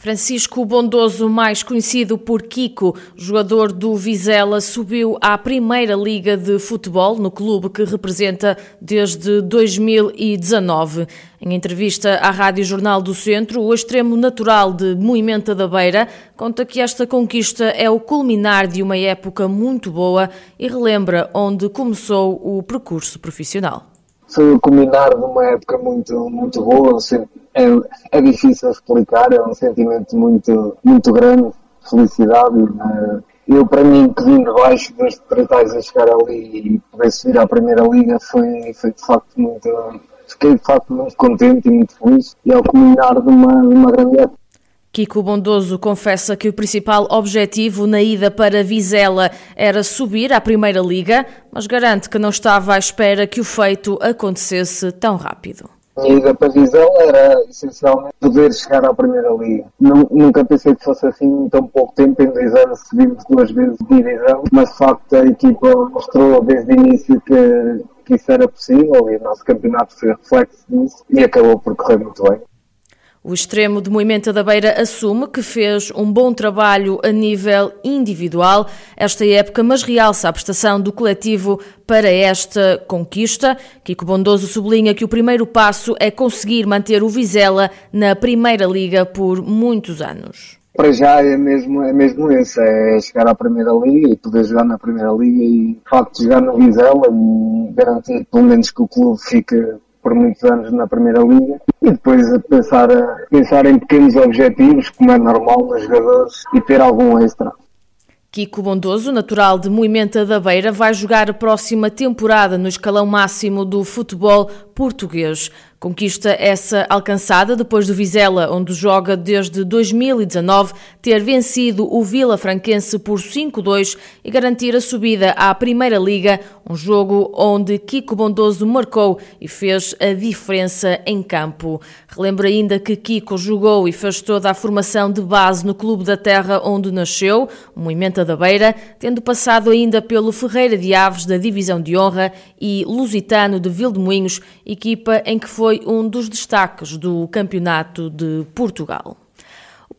Francisco Bondoso, mais conhecido por Kiko, jogador do Vizela, subiu à Primeira Liga de Futebol no clube que representa desde 2019. Em entrevista à Rádio Jornal do Centro, o extremo natural de Moimenta da Beira conta que esta conquista é o culminar de uma época muito boa e relembra onde começou o percurso profissional foi o culminar de uma época muito, muito boa. É, é difícil explicar, é um sentimento muito, muito grande, felicidade. Né? Eu, para mim, que vim de baixo desde três a chegar ali e poder subir à Primeira Liga, foi, foi de facto muito. Fiquei de facto muito contente e muito feliz. E é o culminar de uma, de uma grande época. Kiko Bondoso confessa que o principal objetivo na ida para Vizela era subir à Primeira Liga, mas garante que não estava à espera que o feito acontecesse tão rápido. A ida para Vizela era essencialmente poder chegar à Primeira Liga. Nunca pensei que fosse assim em tão pouco tempo, em dois anos subimos duas vezes de divisão, mas de facto a equipa mostrou desde o início que, que isso era possível e o nosso campeonato foi reflexo disso e acabou por correr muito bem. O extremo de Moimenta da Beira assume que fez um bom trabalho a nível individual esta época, mas realça a prestação do coletivo para esta conquista. Kiko Bondoso sublinha que o primeiro passo é conseguir manter o Vizela na Primeira Liga por muitos anos. Para já é mesmo, é mesmo esse, é chegar à Primeira Liga e poder jogar na Primeira Liga e, de facto, jogar no Vizela e garantir, pelo menos, que o clube fique por muitos anos na Primeira Liga e depois pensar, pensar em pequenos objetivos, como é normal nos jogadores, e ter algum extra. Kiko Bondoso, natural de Moimenta da Beira, vai jogar a próxima temporada no escalão máximo do futebol português. Conquista essa alcançada depois do Vizela, onde joga desde 2019, ter vencido o Vila Franquense por 5-2 e garantir a subida à Primeira Liga, um jogo onde Kiko Bondoso marcou e fez a diferença em campo. Relembro ainda que Kiko jogou e fez toda a formação de base no Clube da Terra onde nasceu, o Moimenta da Beira, tendo passado ainda pelo Ferreira de Aves da Divisão de Honra e Lusitano de Vildemoinhos, equipa em que foi um dos destaques do Campeonato de Portugal.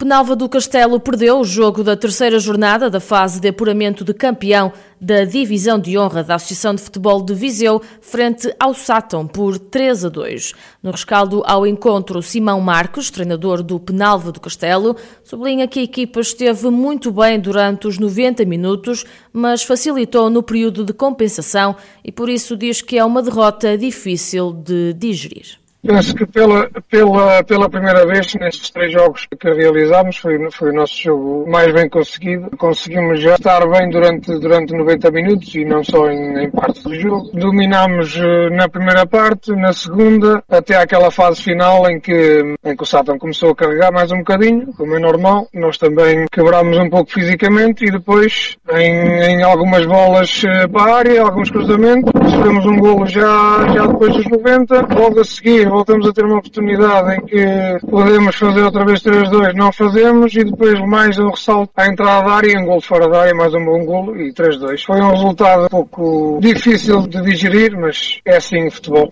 Penalva do Castelo perdeu o jogo da terceira jornada da fase de apuramento de campeão da Divisão de Honra da Associação de Futebol de Viseu frente ao Sátão por 3 a 2. No rescaldo ao encontro, Simão Marcos, treinador do Penalva do Castelo, sublinha que a equipa esteve muito bem durante os 90 minutos, mas facilitou no período de compensação e por isso diz que é uma derrota difícil de digerir. Penso que pela, pela, pela primeira vez nestes três jogos que realizámos foi, foi o nosso jogo mais bem conseguido. Conseguimos já estar bem durante, durante 90 minutos e não só em, em parte do jogo. Dominámos eh, na primeira parte, na segunda, até aquela fase final em que, em que o Satan começou a carregar mais um bocadinho, como é normal. Nós também quebrámos um pouco fisicamente e depois em, em algumas bolas eh, para a área, alguns cruzamentos, recebemos um golo já, já depois dos 90. Logo a seguir voltamos a ter uma oportunidade em que podemos fazer outra vez 3-2, não fazemos, e depois mais um ressalto à entrada da área, um gol fora da área, mais um bom golo e 3-2. Foi um resultado um pouco difícil de digerir, mas é assim o futebol.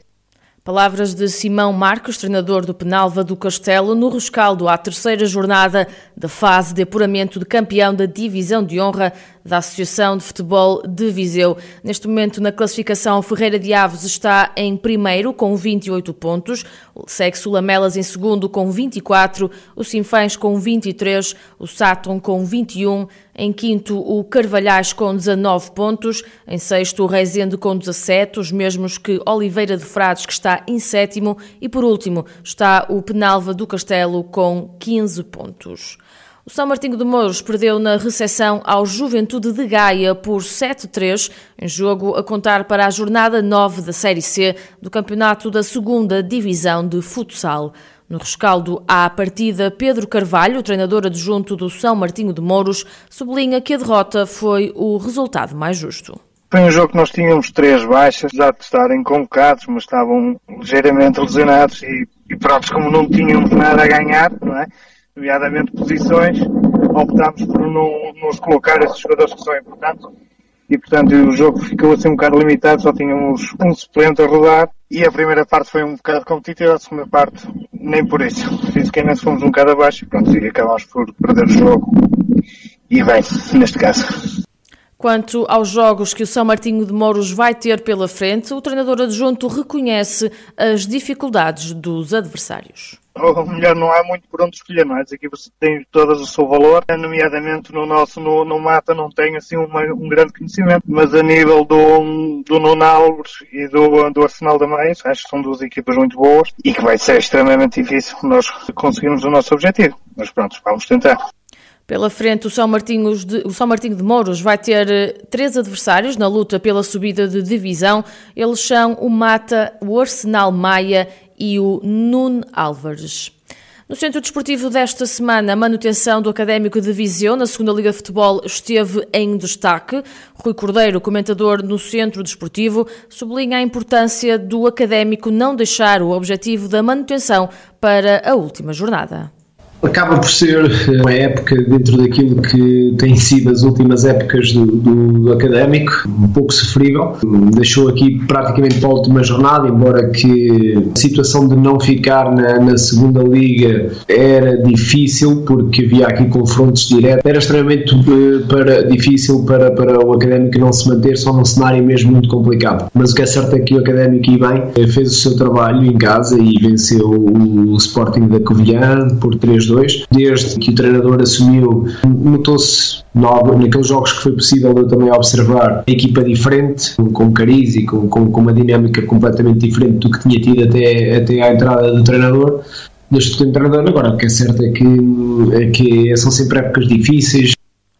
Palavras de Simão Marcos, treinador do Penalva do Castelo, no rescaldo à terceira jornada da fase de apuramento de campeão da Divisão de Honra da Associação de Futebol de Viseu. Neste momento, na classificação, Ferreira de Aves está em primeiro com 28 pontos, o Sexo Lamelas em segundo com 24, o Sinfãs com 23, o Saturn com 21, em quinto o Carvalhais com 19 pontos, em sexto o Rezende com 17, os mesmos que Oliveira de Frades que está em sétimo e por último está o Penalva do Castelo com 15 pontos. O São Martinho de Mouros perdeu na recepção ao Juventude de Gaia por 7-3, em jogo a contar para a jornada 9 da Série C do Campeonato da 2 Divisão de Futsal. No rescaldo à partida, Pedro Carvalho, treinador adjunto do São Martinho de Mouros, sublinha que a derrota foi o resultado mais justo. Foi um jogo que nós tínhamos três baixas, já de estarem convocados, mas estavam ligeiramente lesionados e, e pronto, como não tínhamos nada a ganhar, não é? Nomeadamente posições, optámos por não nos colocar esses jogadores que são importantes e portanto o jogo ficou assim um bocado limitado, só tínhamos um suplente a rodar e a primeira parte foi um bocado competitiva, a segunda parte nem por isso. Fisicamente fomos um bocado abaixo e pronto, e acabámos por perder o jogo e bem, neste caso. Quanto aos jogos que o São Martinho de Mouros vai ter pela frente, o treinador adjunto reconhece as dificuldades dos adversários. Ou melhor, não há muito por onde escolher, não é? As equipas têm todas o seu valor, nomeadamente no nosso, no, no Mata não tem assim uma, um grande conhecimento, mas a nível do, do Nuno Alves e do, do Arsenal da Mais, acho que são duas equipas muito boas e que vai ser extremamente difícil nós conseguirmos o nosso objetivo. Mas pronto, vamos tentar. Pela frente, o São, o São Martinho de Mouros vai ter eh, três adversários na luta pela subida de divisão. Eles são o Mata, o Arsenal Maia e o Nun Álvares. No Centro Desportivo desta semana, a manutenção do Académico de Viseu na segunda Liga de Futebol esteve em destaque. Rui Cordeiro, comentador no Centro Desportivo, sublinha a importância do Académico não deixar o objetivo da manutenção para a última jornada. Acaba por ser uma época dentro daquilo que tem sido as últimas épocas do, do, académico, um pouco sofrível. Deixou aqui praticamente para a última jornada, embora que a situação de não ficar na, na segunda liga era difícil, porque havia aqui confrontos diretos. Era extremamente uh, para, difícil para, para o académico não se manter só num cenário mesmo muito complicado. Mas o que é certo é que o académico, e bem, eh, fez o seu trabalho em casa e venceu o Sporting da Covilhã por 3 2. Desde que o treinador assumiu, notou-se naqueles jogos que foi possível eu também observar a equipa diferente, com cariz e com, com, com, uma dinâmica completamente diferente do que tinha tido até, até à entrada do treinador. Deste treinador, agora o que é certo é que, é que são sempre épocas difíceis,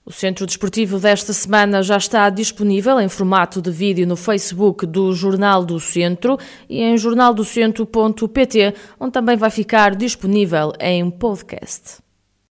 o Centro Desportivo desta semana já está disponível em formato de vídeo no Facebook do Jornal do Centro e em jornaldocentro.pt, onde também vai ficar disponível em podcast.